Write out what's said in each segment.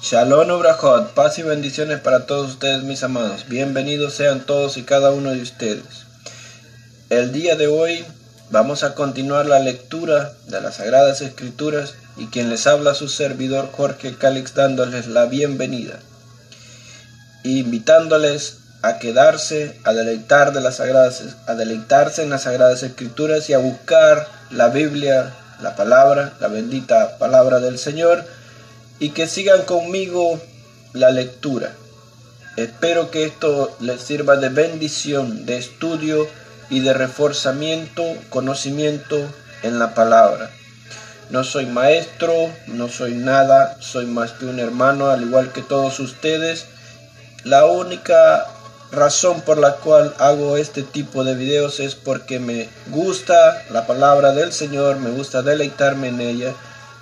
Shalom Obrajot, paz y bendiciones para todos ustedes mis amados. Bienvenidos sean todos y cada uno de ustedes. El día de hoy vamos a continuar la lectura de las Sagradas Escrituras y quien les habla su servidor Jorge Calix dándoles la bienvenida, invitándoles a quedarse, a deleitar de las a deleitarse en las Sagradas Escrituras y a buscar la Biblia, la palabra, la bendita palabra del Señor y que sigan conmigo la lectura. Espero que esto les sirva de bendición, de estudio y de reforzamiento, conocimiento en la palabra. No soy maestro, no soy nada, soy más que un hermano, al igual que todos ustedes. La única razón por la cual hago este tipo de videos es porque me gusta la palabra del Señor, me gusta deleitarme en ella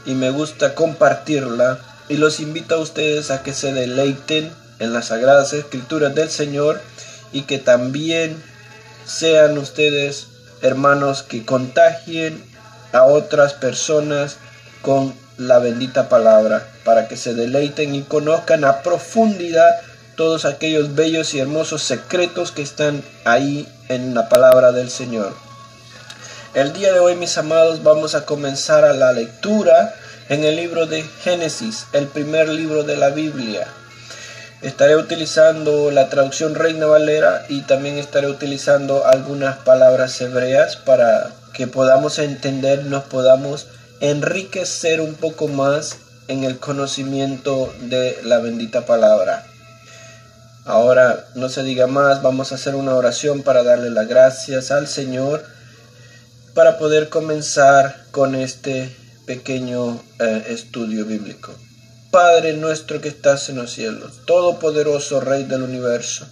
y me gusta compartirla y los invito a ustedes a que se deleiten en las sagradas escrituras del Señor y que también sean ustedes hermanos que contagien a otras personas con la bendita palabra para que se deleiten y conozcan a profundidad todos aquellos bellos y hermosos secretos que están ahí en la palabra del Señor. El día de hoy, mis amados, vamos a comenzar a la lectura en el libro de Génesis, el primer libro de la Biblia. Estaré utilizando la traducción Reina Valera y también estaré utilizando algunas palabras hebreas para que podamos entender, nos podamos enriquecer un poco más en el conocimiento de la bendita palabra. Ahora, no se diga más, vamos a hacer una oración para darle las gracias al Señor para poder comenzar con este pequeño eh, estudio bíblico. Padre nuestro que estás en los cielos, todopoderoso Rey del universo,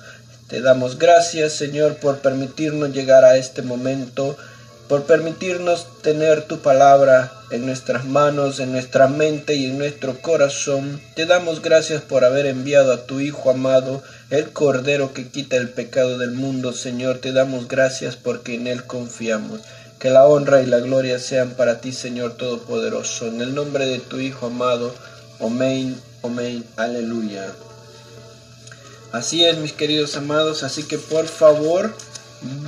te damos gracias Señor por permitirnos llegar a este momento, por permitirnos tener tu palabra en nuestras manos, en nuestra mente y en nuestro corazón. Te damos gracias por haber enviado a tu Hijo amado, el Cordero que quita el pecado del mundo, Señor. Te damos gracias porque en Él confiamos. Que la honra y la gloria sean para ti, Señor Todopoderoso. En el nombre de tu Hijo amado. Amén, amén, aleluya. Así es, mis queridos amados. Así que por favor,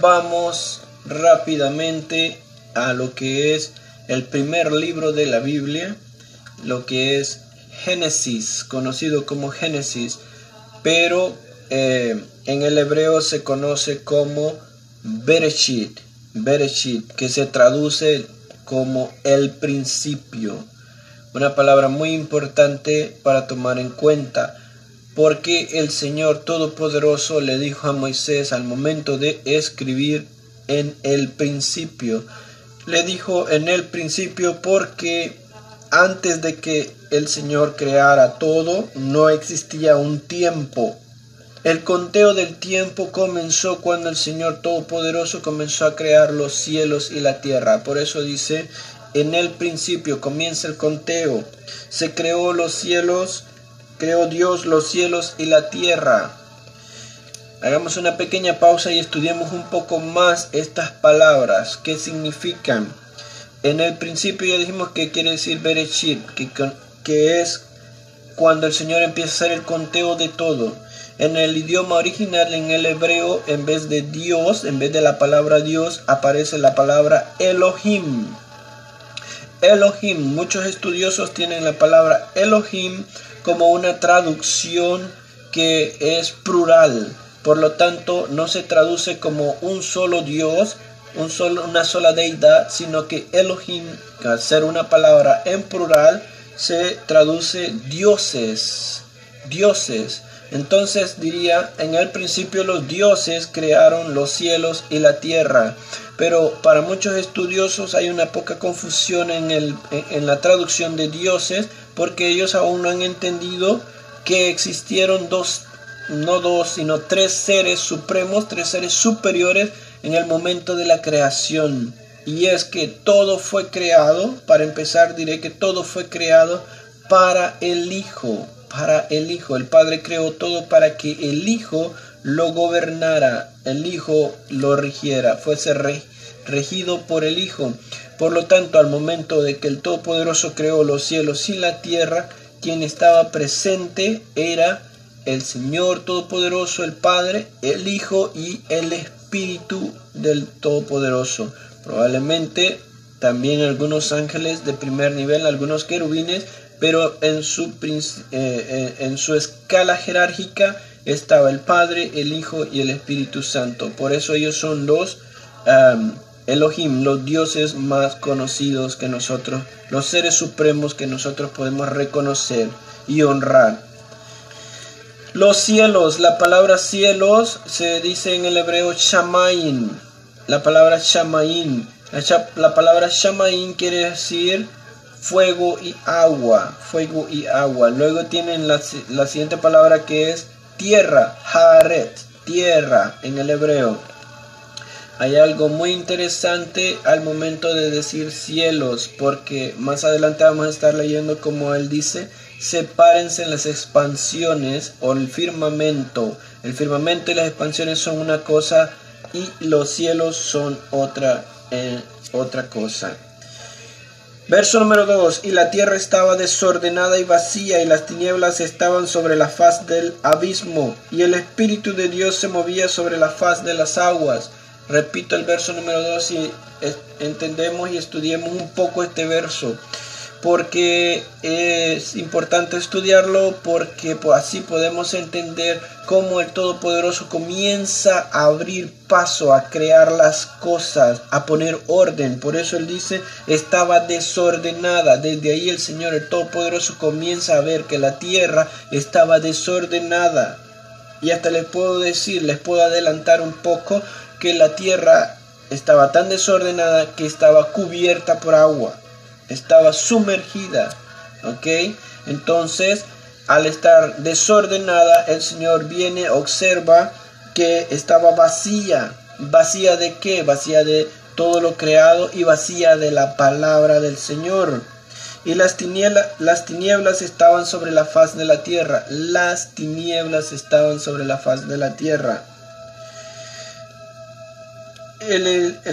vamos rápidamente a lo que es el primer libro de la Biblia, lo que es Génesis, conocido como Génesis, pero eh, en el hebreo se conoce como Bereshit. Bereshit, que se traduce como el principio. Una palabra muy importante para tomar en cuenta, porque el Señor Todopoderoso le dijo a Moisés al momento de escribir en el principio. Le dijo en el principio porque antes de que el Señor creara todo, no existía un tiempo el conteo del tiempo comenzó cuando el Señor Todopoderoso comenzó a crear los cielos y la tierra. Por eso dice, en el principio comienza el conteo. Se creó los cielos, creó Dios los cielos y la tierra. Hagamos una pequeña pausa y estudiemos un poco más estas palabras. ¿Qué significan? En el principio ya dijimos que quiere decir Bereshit, que, que es cuando el Señor empieza a hacer el conteo de todo. En el idioma original, en el hebreo, en vez de Dios, en vez de la palabra Dios, aparece la palabra Elohim. Elohim, muchos estudiosos tienen la palabra Elohim como una traducción que es plural. Por lo tanto, no se traduce como un solo Dios, un solo, una sola deidad, sino que Elohim, al ser una palabra en plural, se traduce dioses, dioses. Entonces diría, en el principio los dioses crearon los cielos y la tierra, pero para muchos estudiosos hay una poca confusión en, el, en la traducción de dioses porque ellos aún no han entendido que existieron dos, no dos, sino tres seres supremos, tres seres superiores en el momento de la creación. Y es que todo fue creado, para empezar diré que todo fue creado para el Hijo para el Hijo. El Padre creó todo para que el Hijo lo gobernara, el Hijo lo rigiera, fuese regido por el Hijo. Por lo tanto, al momento de que el Todopoderoso creó los cielos y la tierra, quien estaba presente era el Señor Todopoderoso, el Padre, el Hijo y el Espíritu del Todopoderoso. Probablemente también algunos ángeles de primer nivel, algunos querubines, pero en su, eh, eh, en su escala jerárquica estaba el Padre, el Hijo y el Espíritu Santo. Por eso ellos son los Elohim, los dioses más conocidos que nosotros, los seres supremos que nosotros podemos reconocer y honrar. Los cielos, la palabra cielos se dice en el hebreo shamain. La palabra shamain, la, palabra shamain quiere decir fuego y agua, fuego y agua. Luego tienen la, la siguiente palabra que es tierra, haaret, tierra en el hebreo. Hay algo muy interesante al momento de decir cielos, porque más adelante vamos a estar leyendo como él dice, sepárense las expansiones o el firmamento. El firmamento y las expansiones son una cosa y los cielos son otra, eh, otra cosa. Verso número 2. Y la tierra estaba desordenada y vacía, y las tinieblas estaban sobre la faz del abismo, y el Espíritu de Dios se movía sobre la faz de las aguas. Repito el verso número 2 y entendemos y estudiemos un poco este verso porque es importante estudiarlo porque así podemos entender cómo el Todopoderoso comienza a abrir paso a crear las cosas, a poner orden. Por eso él dice, estaba desordenada. Desde ahí el Señor, el Todopoderoso, comienza a ver que la tierra estaba desordenada. Y hasta les puedo decir, les puedo adelantar un poco que la tierra estaba tan desordenada que estaba cubierta por agua, estaba sumergida, ¿ok? Entonces, al estar desordenada, el Señor viene, observa que estaba vacía. ¿Vacía de qué? Vacía de todo lo creado y vacía de la palabra del Señor. Y las tinieblas, las tinieblas estaban sobre la faz de la tierra. Las tinieblas estaban sobre la faz de la tierra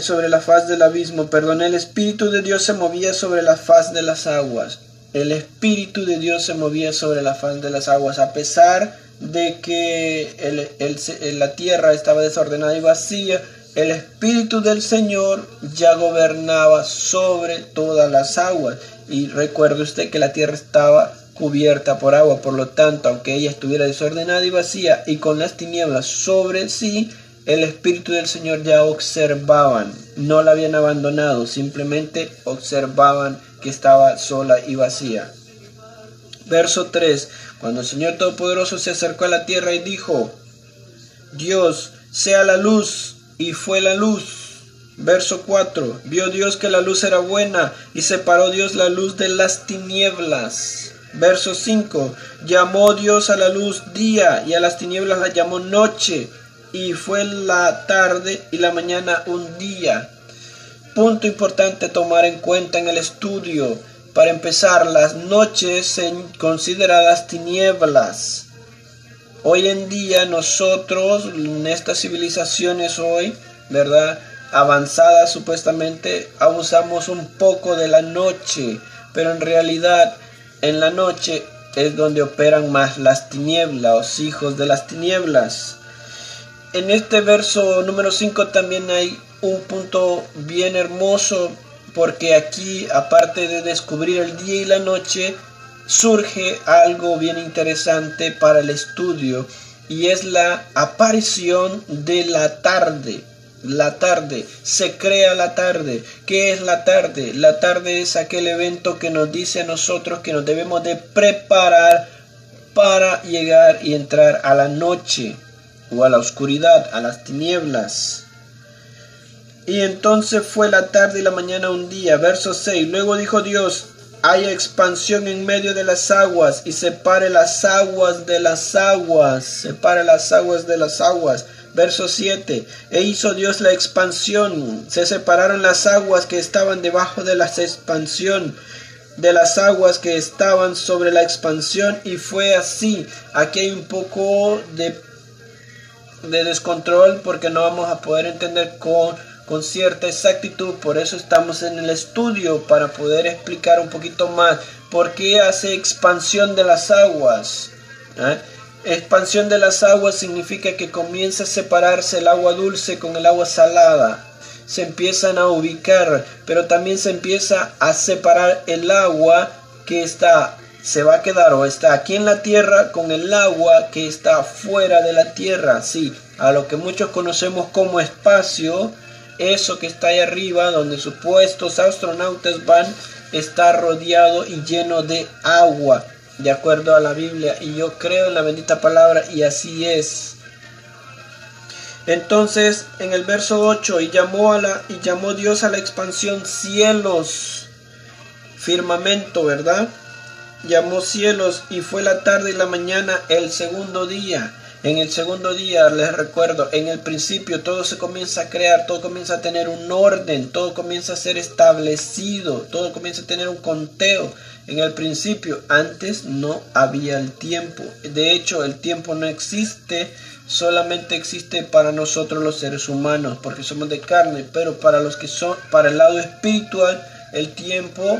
sobre la faz del abismo, perdón, el Espíritu de Dios se movía sobre la faz de las aguas. El Espíritu de Dios se movía sobre la faz de las aguas, a pesar de que el, la tierra estaba desordenada y vacía, el Espíritu del Señor ya gobernaba sobre todas las aguas. Y recuerde usted que la tierra estaba cubierta por agua, por lo tanto, aunque ella estuviera desordenada y vacía y con las tinieblas sobre sí, el Espíritu del Señor ya observaban, no la habían abandonado, simplemente observaban que estaba sola y vacía. Verso 3. Cuando el Señor Todopoderoso se acercó a la tierra y dijo, Dios, sea la luz, y fue la luz. Verso 4. Vio Dios que la luz era buena, y separó Dios la luz de las tinieblas. Verso 5. Llamó Dios a la luz día, y a las tinieblas la llamó noche y fue la tarde y la mañana un día. Punto importante tomar en cuenta en el estudio. Para empezar, las noches consideradas tinieblas. Hoy en día nosotros, en estas civilizaciones hoy, ¿verdad? Avanzadas supuestamente, abusamos un poco de la noche, pero en realidad en la noche es donde operan más las tinieblas, los hijos de las tinieblas en este verso número 5 también hay un punto bien hermoso porque aquí aparte de descubrir el día y la noche surge algo bien interesante para el estudio y es la aparición de la tarde. La tarde, se crea la tarde. ¿Qué es la tarde? La tarde es aquel evento que nos dice a nosotros que nos debemos de preparar para llegar y entrar a la noche o a la oscuridad, a las tinieblas. Y entonces fue la tarde y la mañana un día, verso 6. Luego dijo Dios, haya expansión en medio de las aguas y separe las aguas de las aguas, separe las aguas de las aguas. Verso 7. E hizo Dios la expansión, se separaron las aguas que estaban debajo de la expansión de las aguas que estaban sobre la expansión y fue así. Aquí hay un poco de de descontrol porque no vamos a poder entender con, con cierta exactitud. Por eso estamos en el estudio para poder explicar un poquito más. porque hace expansión de las aguas. ¿eh? Expansión de las aguas significa que comienza a separarse el agua dulce con el agua salada. Se empiezan a ubicar, pero también se empieza a separar el agua que está se va a quedar o está aquí en la tierra con el agua que está fuera de la tierra, sí, a lo que muchos conocemos como espacio, eso que está ahí arriba donde supuestos astronautas van está rodeado y lleno de agua, de acuerdo a la Biblia, y yo creo en la bendita palabra y así es. Entonces, en el verso 8, y llamó a la y llamó Dios a la expansión cielos, firmamento, ¿verdad? Llamó cielos y fue la tarde y la mañana el segundo día. En el segundo día, les recuerdo, en el principio todo se comienza a crear, todo comienza a tener un orden, todo comienza a ser establecido, todo comienza a tener un conteo. En el principio, antes no había el tiempo. De hecho, el tiempo no existe, solamente existe para nosotros los seres humanos, porque somos de carne, pero para los que son, para el lado espiritual, el tiempo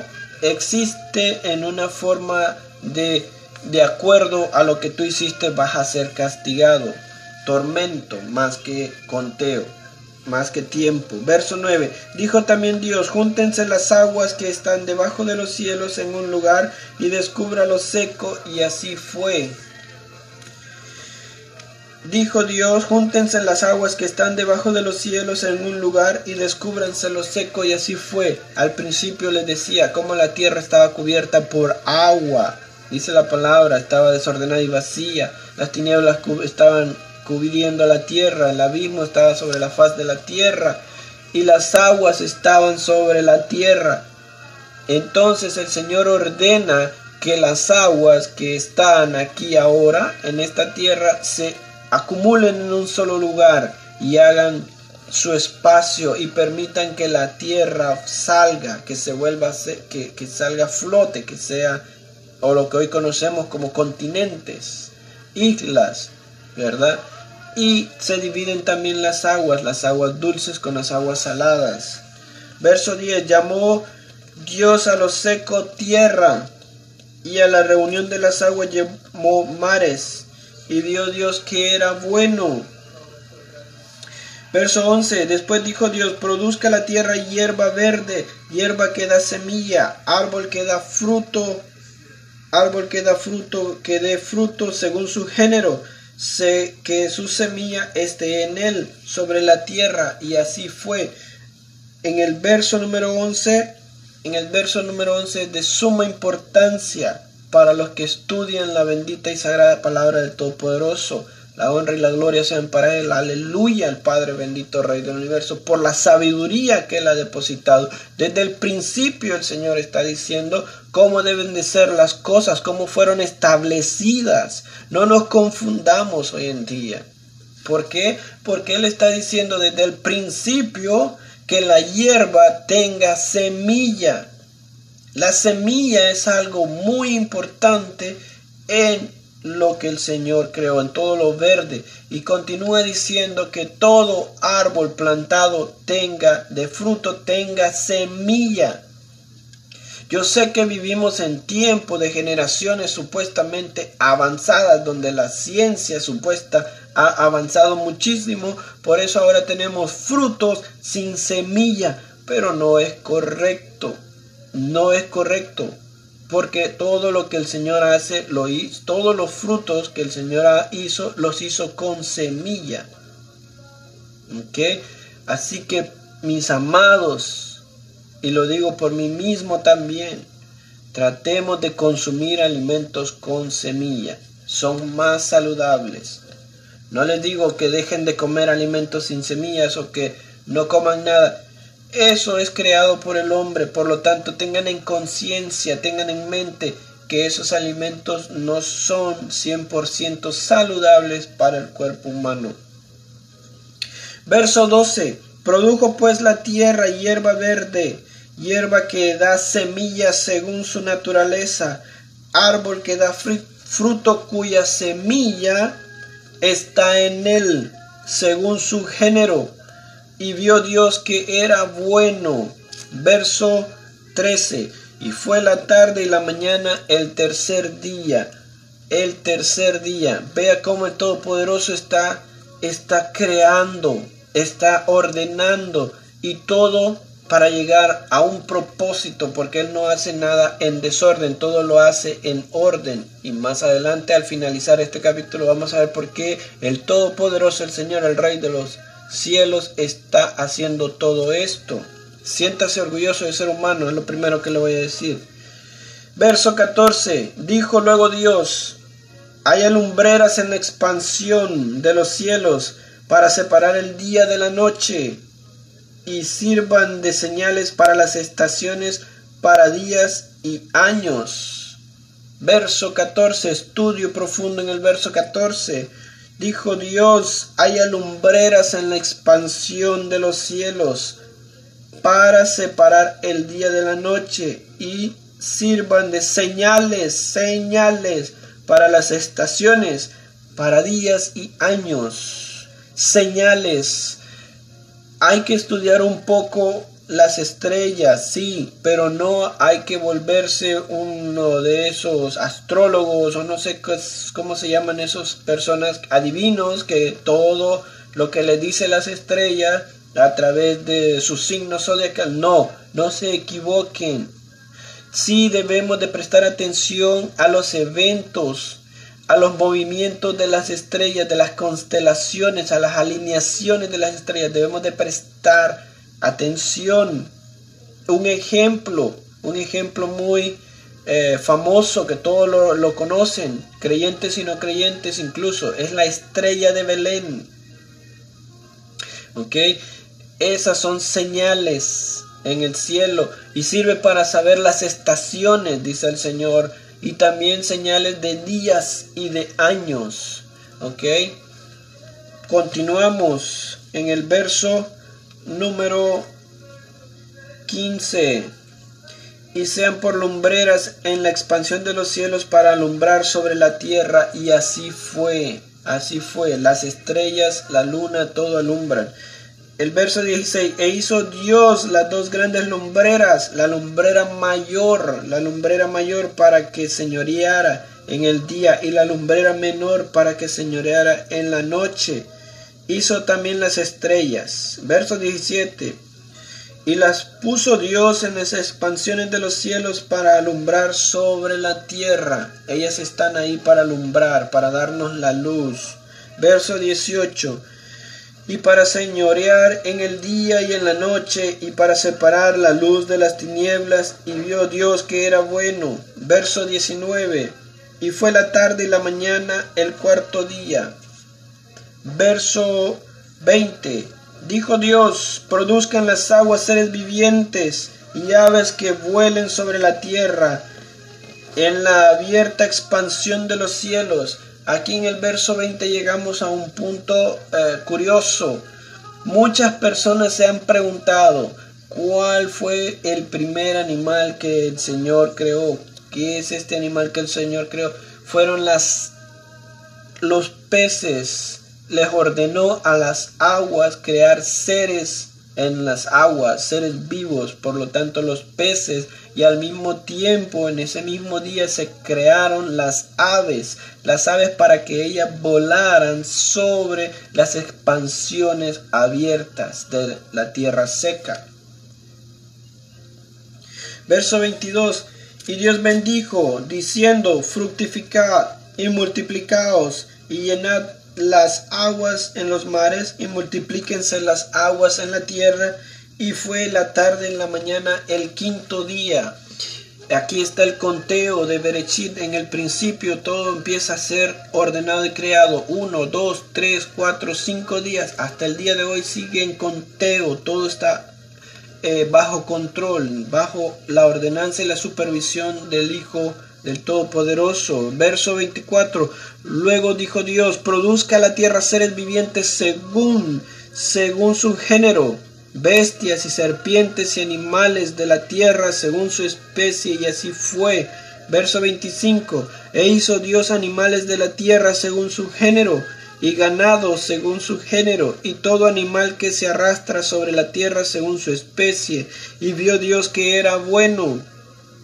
existe en una forma de de acuerdo a lo que tú hiciste vas a ser castigado. Tormento más que conteo, más que tiempo. Verso 9. Dijo también Dios, júntense las aguas que están debajo de los cielos en un lugar y descubra lo seco y así fue. Dijo Dios, júntense las aguas que están debajo de los cielos en un lugar y descúbranse lo seco y así fue. Al principio les decía cómo la tierra estaba cubierta por agua. Dice la palabra, estaba desordenada y vacía. Las tinieblas estaban cubriendo la tierra, el abismo estaba sobre la faz de la tierra y las aguas estaban sobre la tierra. Entonces el Señor ordena que las aguas que están aquí ahora en esta tierra se acumulen en un solo lugar y hagan su espacio y permitan que la tierra salga, que se vuelva, que, que salga flote, que sea, o lo que hoy conocemos como continentes, islas, ¿verdad? Y se dividen también las aguas, las aguas dulces con las aguas saladas. Verso 10, llamó Dios a lo seco tierra y a la reunión de las aguas llamó mares y vio Dios que era bueno. Verso 11. Después dijo Dios, produzca la tierra hierba verde, hierba que da semilla, árbol que da fruto, árbol que da fruto, que dé fruto según su género, sé que su semilla esté en él, sobre la tierra. Y así fue. En el verso número 11, en el verso número 11 de suma importancia, para los que estudian la bendita y sagrada palabra del Todopoderoso. La honra y la gloria sean para Él. Aleluya al Padre bendito Rey del universo por la sabiduría que Él ha depositado. Desde el principio el Señor está diciendo cómo deben de ser las cosas, cómo fueron establecidas. No nos confundamos hoy en día. ¿Por qué? Porque Él está diciendo desde el principio que la hierba tenga semilla. La semilla es algo muy importante en lo que el Señor creó, en todo lo verde. Y continúa diciendo que todo árbol plantado tenga de fruto, tenga semilla. Yo sé que vivimos en tiempo de generaciones supuestamente avanzadas, donde la ciencia supuesta ha avanzado muchísimo, por eso ahora tenemos frutos sin semilla, pero no es correcto no es correcto. Porque todo lo que el Señor hace, lo hizo, todos los frutos que el Señor hizo, los hizo con semilla. ¿Ok? Así que, mis amados, y lo digo por mí mismo también, tratemos de consumir alimentos con semilla. Son más saludables. No les digo que dejen de comer alimentos sin semillas o que no coman nada. Eso es creado por el hombre, por lo tanto tengan en conciencia, tengan en mente que esos alimentos no son 100% saludables para el cuerpo humano. Verso 12. Produjo pues la tierra hierba verde, hierba que da semillas según su naturaleza, árbol que da fruto cuya semilla está en él, según su género y vio Dios que era bueno. Verso 13. Y fue la tarde y la mañana el tercer día. El tercer día. Vea cómo el Todopoderoso está, está creando, está ordenando y todo para llegar a un propósito, porque Él no hace nada en desorden, todo lo hace en orden. Y más adelante, al finalizar este capítulo, vamos a ver por qué el Todopoderoso, el Señor, el Rey de los cielos, está haciendo todo esto. Siéntase orgulloso de ser humano, es lo primero que le voy a decir. Verso 14. Dijo luego Dios, hay alumbreras en la expansión de los cielos para separar el día de la noche y sirvan de señales para las estaciones, para días y años. Verso 14, estudio profundo en el verso 14. Dijo Dios, hay alumbreras en la expansión de los cielos para separar el día de la noche y sirvan de señales, señales para las estaciones, para días y años. Señales hay que estudiar un poco las estrellas, sí, pero no hay que volverse uno de esos astrólogos o no sé cómo se llaman esas personas adivinos que todo lo que le dice las estrellas a través de su signo zodiacal. No, no se equivoquen. Sí debemos de prestar atención a los eventos a los movimientos de las estrellas, de las constelaciones, a las alineaciones de las estrellas. Debemos de prestar atención. Un ejemplo, un ejemplo muy eh, famoso que todos lo, lo, conocen, creyentes y no creyentes incluso, es la estrella de Belén. ¿Ok? Esas son señales en el cielo y sirve para saber las estaciones, dice el Señor y también señales de días y de años. ¿Ok? Continuamos en el verso número 15. Y sean por lumbreras en la expansión de los cielos para alumbrar sobre la tierra. Y así fue. Así fue. Las estrellas, la luna, todo alumbran. El verso 16, e hizo Dios las dos grandes lumbreras, la lumbrera mayor, la lumbrera mayor para que señoreara en el día y la lumbrera menor para que señoreara en la noche. Hizo también las estrellas. Verso 17, y las puso Dios en las expansiones de los cielos para alumbrar sobre la tierra. Ellas están ahí para alumbrar, para darnos la luz. Verso 18 y para señorear en el día y en la noche, y para separar la luz de las tinieblas, y vio Dios que era bueno. Verso 19. Y fue la tarde y la mañana el cuarto día. Verso 20. Dijo Dios, produzcan las aguas seres vivientes y aves que vuelen sobre la tierra en la abierta expansión de los cielos Aquí en el verso 20 llegamos a un punto eh, curioso. Muchas personas se han preguntado cuál fue el primer animal que el Señor creó. ¿Qué es este animal que el Señor creó? Fueron las los peces. Les ordenó a las aguas crear seres en las aguas, seres vivos, por lo tanto los peces, y al mismo tiempo en ese mismo día se crearon las aves, las aves para que ellas volaran sobre las expansiones abiertas de la tierra seca. Verso 22. Y Dios bendijo, diciendo, fructificad y multiplicaos y llenad las aguas en los mares y multiplíquense las aguas en la tierra. Y fue la tarde en la mañana el quinto día. Aquí está el conteo de Berechit. En el principio todo empieza a ser ordenado y creado. Uno, dos, tres, cuatro, cinco días. Hasta el día de hoy sigue en conteo. Todo está eh, bajo control, bajo la ordenanza y la supervisión del Hijo del Todopoderoso. Verso 24. Luego dijo Dios, produzca la tierra seres vivientes según, según su género, bestias y serpientes y animales de la tierra según su especie, y así fue. Verso 25. E hizo Dios animales de la tierra según su género, y ganado según su género, y todo animal que se arrastra sobre la tierra según su especie. Y vio Dios que era bueno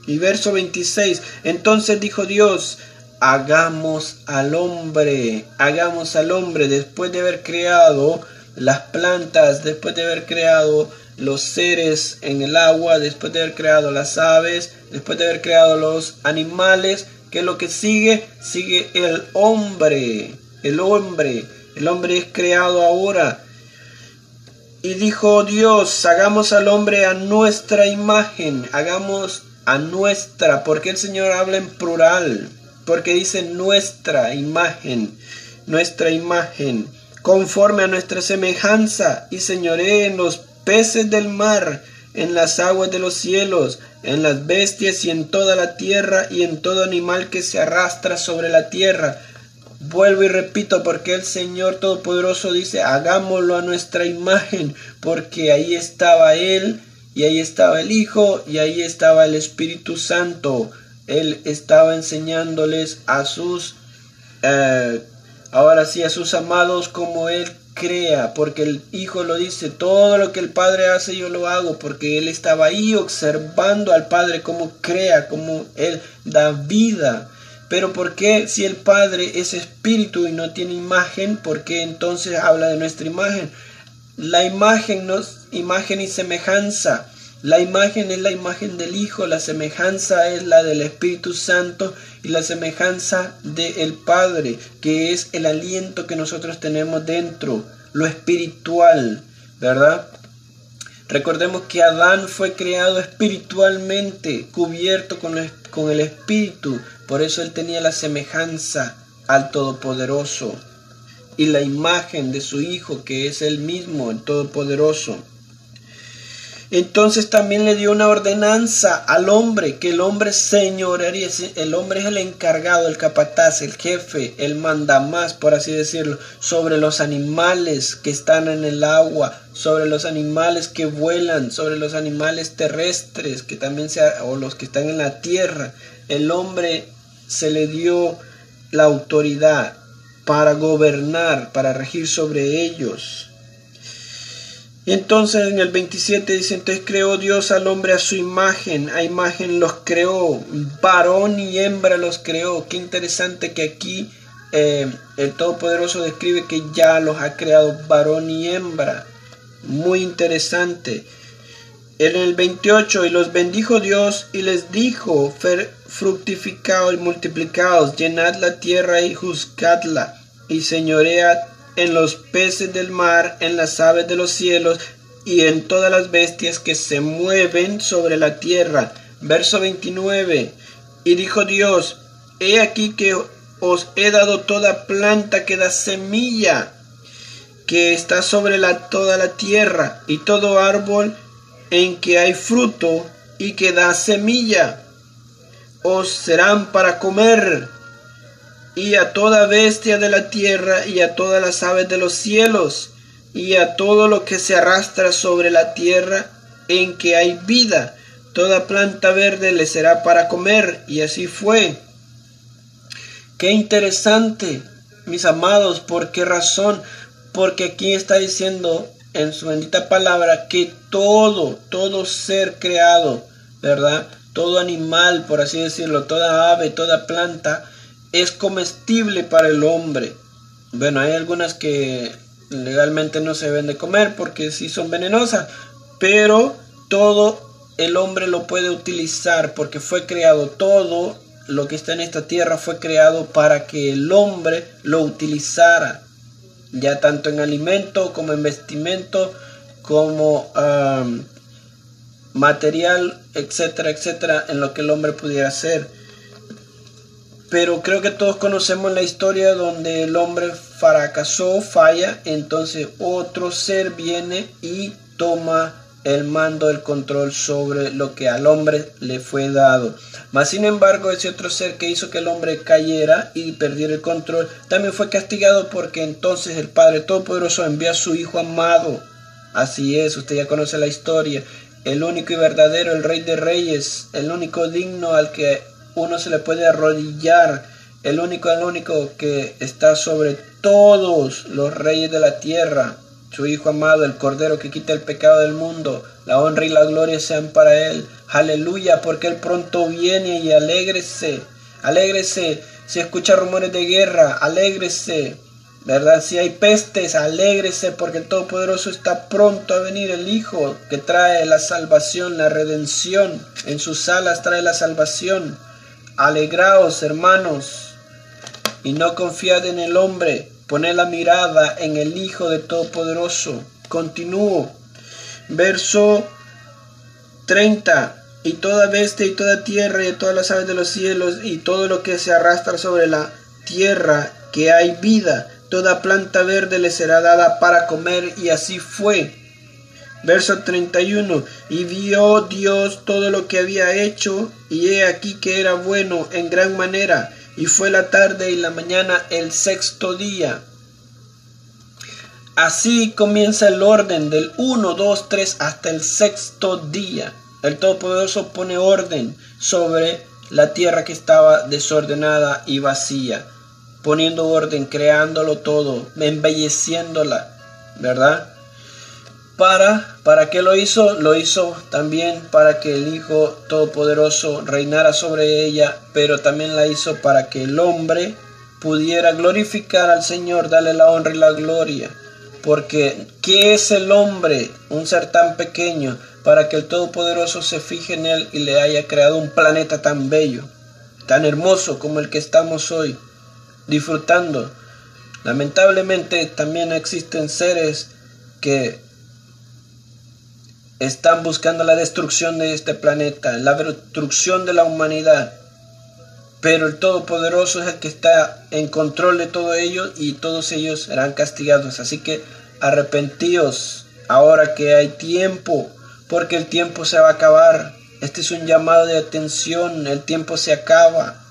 Y verso 26, entonces dijo Dios, hagamos al hombre, hagamos al hombre después de haber creado las plantas, después de haber creado los seres en el agua, después de haber creado las aves, después de haber creado los animales, que lo que sigue, sigue el hombre, el hombre, el hombre es creado ahora. Y dijo Dios, hagamos al hombre a nuestra imagen, hagamos a nuestra, porque el Señor habla en plural, porque dice nuestra imagen, nuestra imagen, conforme a nuestra semejanza, y señoré en los peces del mar, en las aguas de los cielos, en las bestias y en toda la tierra y en todo animal que se arrastra sobre la tierra. Vuelvo y repito, porque el Señor Todopoderoso dice, hagámoslo a nuestra imagen, porque ahí estaba Él, y ahí estaba el Hijo, y ahí estaba el Espíritu Santo. Él estaba enseñándoles a sus, eh, ahora sí, a sus amados como Él crea, porque el Hijo lo dice, todo lo que el Padre hace yo lo hago, porque Él estaba ahí observando al Padre cómo crea, cómo Él da vida. Pero ¿por qué si el Padre es espíritu y no tiene imagen, por qué entonces habla de nuestra imagen? La imagen no imagen y semejanza. La imagen es la imagen del Hijo, la semejanza es la del Espíritu Santo y la semejanza del Padre, que es el aliento que nosotros tenemos dentro, lo espiritual, ¿verdad? Recordemos que Adán fue creado espiritualmente, cubierto con, con el Espíritu, por eso él tenía la semejanza al Todopoderoso y la imagen de su Hijo, que es el mismo, el Todopoderoso. Entonces también le dio una ordenanza al hombre, que el hombre señorearía, el hombre es el encargado, el capataz, el jefe, el mandamás, por así decirlo, sobre los animales que están en el agua, sobre los animales que vuelan, sobre los animales terrestres, que también sea, o los que están en la tierra. El hombre se le dio la autoridad para gobernar, para regir sobre ellos. Entonces en el 27 dice, entonces creó Dios al hombre a su imagen, a imagen los creó, varón y hembra los creó. Qué interesante que aquí eh, el Todopoderoso describe que ya los ha creado varón y hembra. Muy interesante. En el 28, y los bendijo Dios y les dijo, fructificaos y multiplicaos, llenad la tierra y juzgadla, y señoread en los peces del mar, en las aves de los cielos y en todas las bestias que se mueven sobre la tierra. Verso 29. Y dijo Dios, he aquí que os he dado toda planta que da semilla, que está sobre la, toda la tierra, y todo árbol en que hay fruto y que da semilla, os serán para comer y a toda bestia de la tierra, y a todas las aves de los cielos, y a todo lo que se arrastra sobre la tierra en que hay vida. Toda planta verde le será para comer, y así fue. Qué interesante, mis amados, ¿por qué razón? Porque aquí está diciendo en su bendita palabra que todo, todo ser creado, ¿verdad? Todo animal, por así decirlo, toda ave, toda planta, es comestible para el hombre. Bueno, hay algunas que legalmente no se deben de comer porque sí son venenosas, pero todo el hombre lo puede utilizar porque fue creado todo lo que está en esta tierra fue creado para que el hombre lo utilizara, ya tanto en alimento como en vestimento, como material, etcétera, etcétera, en lo que el hombre pudiera hacer pero creo que todos conocemos la historia donde el hombre fracasó, falla, entonces otro ser viene y toma el mando, el control sobre lo que al hombre le fue dado. Mas sin embargo, ese otro ser que hizo que el hombre cayera y perdiera el control, también fue castigado porque entonces el Padre Todopoderoso envió a su Hijo amado. Así es, usted ya conoce la historia. El único y verdadero, el Rey de Reyes, el único digno al que uno se le puede arrodillar. El único, el único que está sobre todos los reyes de la tierra. Su Hijo amado, el Cordero que quita el pecado del mundo. la honra y la gloria sean para Él. Aleluya, porque Él pronto viene y alégrese, alégrese. Si escucha rumores de guerra, alégrese. ¿Verdad? Si hay pestes, alégrese porque el Todopoderoso está pronto a venir, el Hijo que trae la salvación, la redención. En sus alas trae la salvación. Alegraos, hermanos, y no confiad en el hombre, poned la mirada en el Hijo de Todopoderoso. Continúo. Verso 30. Y toda bestia y toda tierra y todas las aves de los cielos y todo lo que se arrastra sobre la tierra que hay vida, toda planta verde le será dada para comer y así fue. Verso 31. Y vio Dios todo lo que había hecho y he aquí que era bueno en gran manera y fue la tarde y la mañana el sexto día. Así comienza el orden del 1, 2, 3 hasta el sexto día. El Todopoderoso pone orden sobre la tierra que estaba desordenada y vacía, poniendo orden, creándolo todo, embelleciéndola, ¿verdad? Para, ¿Para qué lo hizo? Lo hizo también para que el Hijo Todopoderoso reinara sobre ella, pero también la hizo para que el hombre pudiera glorificar al Señor, darle la honra y la gloria. Porque, ¿qué es el hombre? Un ser tan pequeño para que el Todopoderoso se fije en él y le haya creado un planeta tan bello, tan hermoso como el que estamos hoy, disfrutando. Lamentablemente también existen seres que están buscando la destrucción de este planeta, la destrucción de la humanidad. Pero el Todopoderoso es el que está en control de todo ello y todos ellos serán castigados. Así que arrepentíos ahora que hay tiempo, porque el tiempo se va a acabar. Este es un llamado de atención, el tiempo se acaba.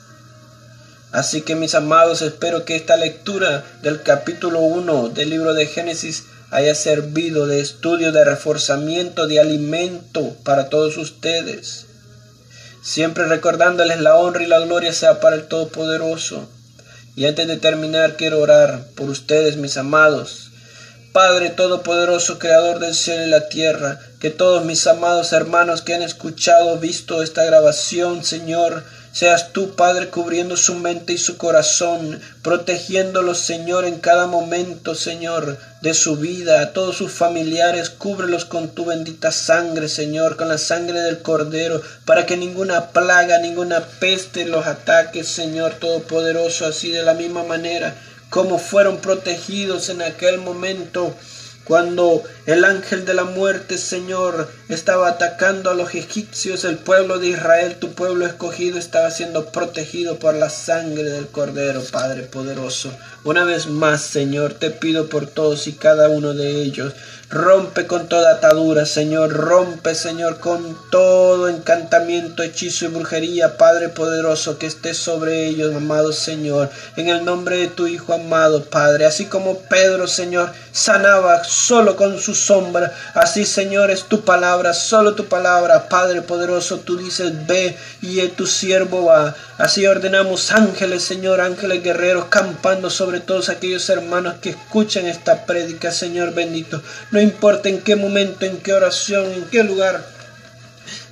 Así que mis amados, espero que esta lectura del capítulo 1 del libro de Génesis haya servido de estudio, de reforzamiento, de alimento para todos ustedes. Siempre recordándoles la honra y la gloria sea para el Todopoderoso. Y antes de terminar quiero orar por ustedes, mis amados. Padre Todopoderoso, Creador del cielo y la tierra, que todos mis amados hermanos que han escuchado, visto esta grabación, Señor, Seas tú, Padre, cubriendo su mente y su corazón, protegiéndolos, Señor, en cada momento, Señor, de su vida, a todos sus familiares, cúbrelos con tu bendita sangre, Señor, con la sangre del Cordero, para que ninguna plaga, ninguna peste los ataque, Señor Todopoderoso, así de la misma manera como fueron protegidos en aquel momento cuando el ángel de la muerte, Señor, estaba atacando a los egipcios, el pueblo de Israel, tu pueblo escogido, estaba siendo protegido por la sangre del Cordero, Padre poderoso. Una vez más, Señor, te pido por todos y cada uno de ellos Rompe con toda atadura, Señor. Rompe, Señor, con todo encantamiento, hechizo y brujería, Padre poderoso, que esté sobre ellos, amado Señor. En el nombre de tu Hijo amado, Padre. Así como Pedro, Señor, sanaba solo con su sombra. Así, Señor, es tu palabra, solo tu palabra, Padre poderoso. Tú dices, ve y tu siervo va. Así ordenamos ángeles, Señor, ángeles guerreros, campando sobre todos aquellos hermanos que escuchan esta prédica, Señor bendito. Importa en qué momento, en qué oración, en qué lugar.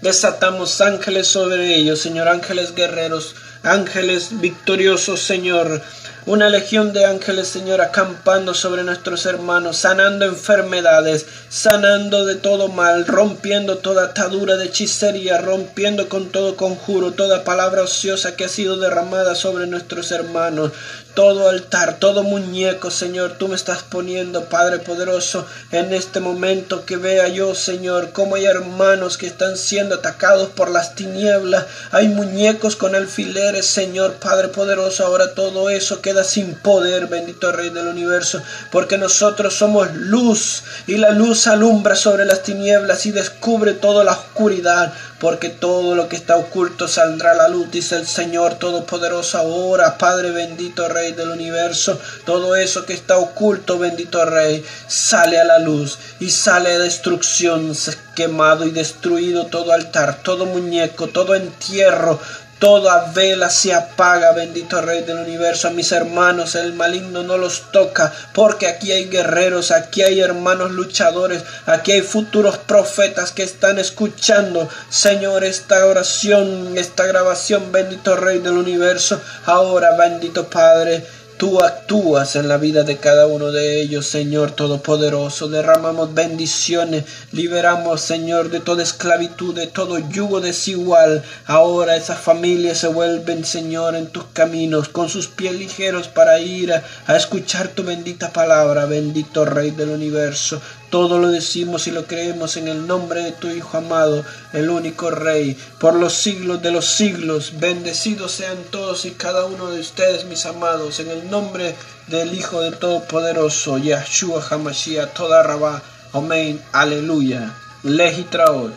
Desatamos ángeles sobre ellos, Señor, ángeles guerreros, ángeles victoriosos, Señor. Una legión de ángeles, Señor, acampando sobre nuestros hermanos, sanando enfermedades, sanando de todo mal, rompiendo toda atadura de hechicería, rompiendo con todo conjuro, toda palabra ociosa que ha sido derramada sobre nuestros hermanos, todo altar, todo muñeco, Señor, tú me estás poniendo, Padre poderoso, en este momento que vea yo, Señor, cómo hay hermanos que están siendo atacados por las tinieblas, hay muñecos con alfileres, Señor, Padre poderoso, ahora todo eso queda sin poder, bendito Rey del universo, porque nosotros somos luz y la luz alumbra sobre las tinieblas y descubre toda la oscuridad porque todo lo que está oculto saldrá a la luz, dice el Señor Todopoderoso. Ahora, Padre bendito Rey del universo, todo eso que está oculto, bendito Rey, sale a la luz y sale a destrucción, quemado y destruido todo altar, todo muñeco, todo entierro, Toda vela se apaga, bendito Rey del universo. A mis hermanos el maligno no los toca, porque aquí hay guerreros, aquí hay hermanos luchadores, aquí hay futuros profetas que están escuchando, Señor, esta oración, esta grabación, bendito Rey del universo. Ahora, bendito Padre, Tú actúas en la vida de cada uno de ellos, Señor Todopoderoso. Derramamos bendiciones, liberamos, Señor, de toda esclavitud, de todo yugo desigual. Ahora esas familias se vuelven, Señor, en tus caminos, con sus pies ligeros para ir a, a escuchar tu bendita palabra, bendito Rey del universo. Todo lo decimos y lo creemos en el nombre de tu Hijo amado, el único Rey, por los siglos de los siglos. Bendecidos sean todos y cada uno de ustedes, mis amados, en el nombre del Hijo del Todopoderoso, Yahshua Hamashiach, toda Rabá. Amén. Aleluya. Legitraor.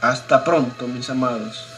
Hasta pronto, mis amados.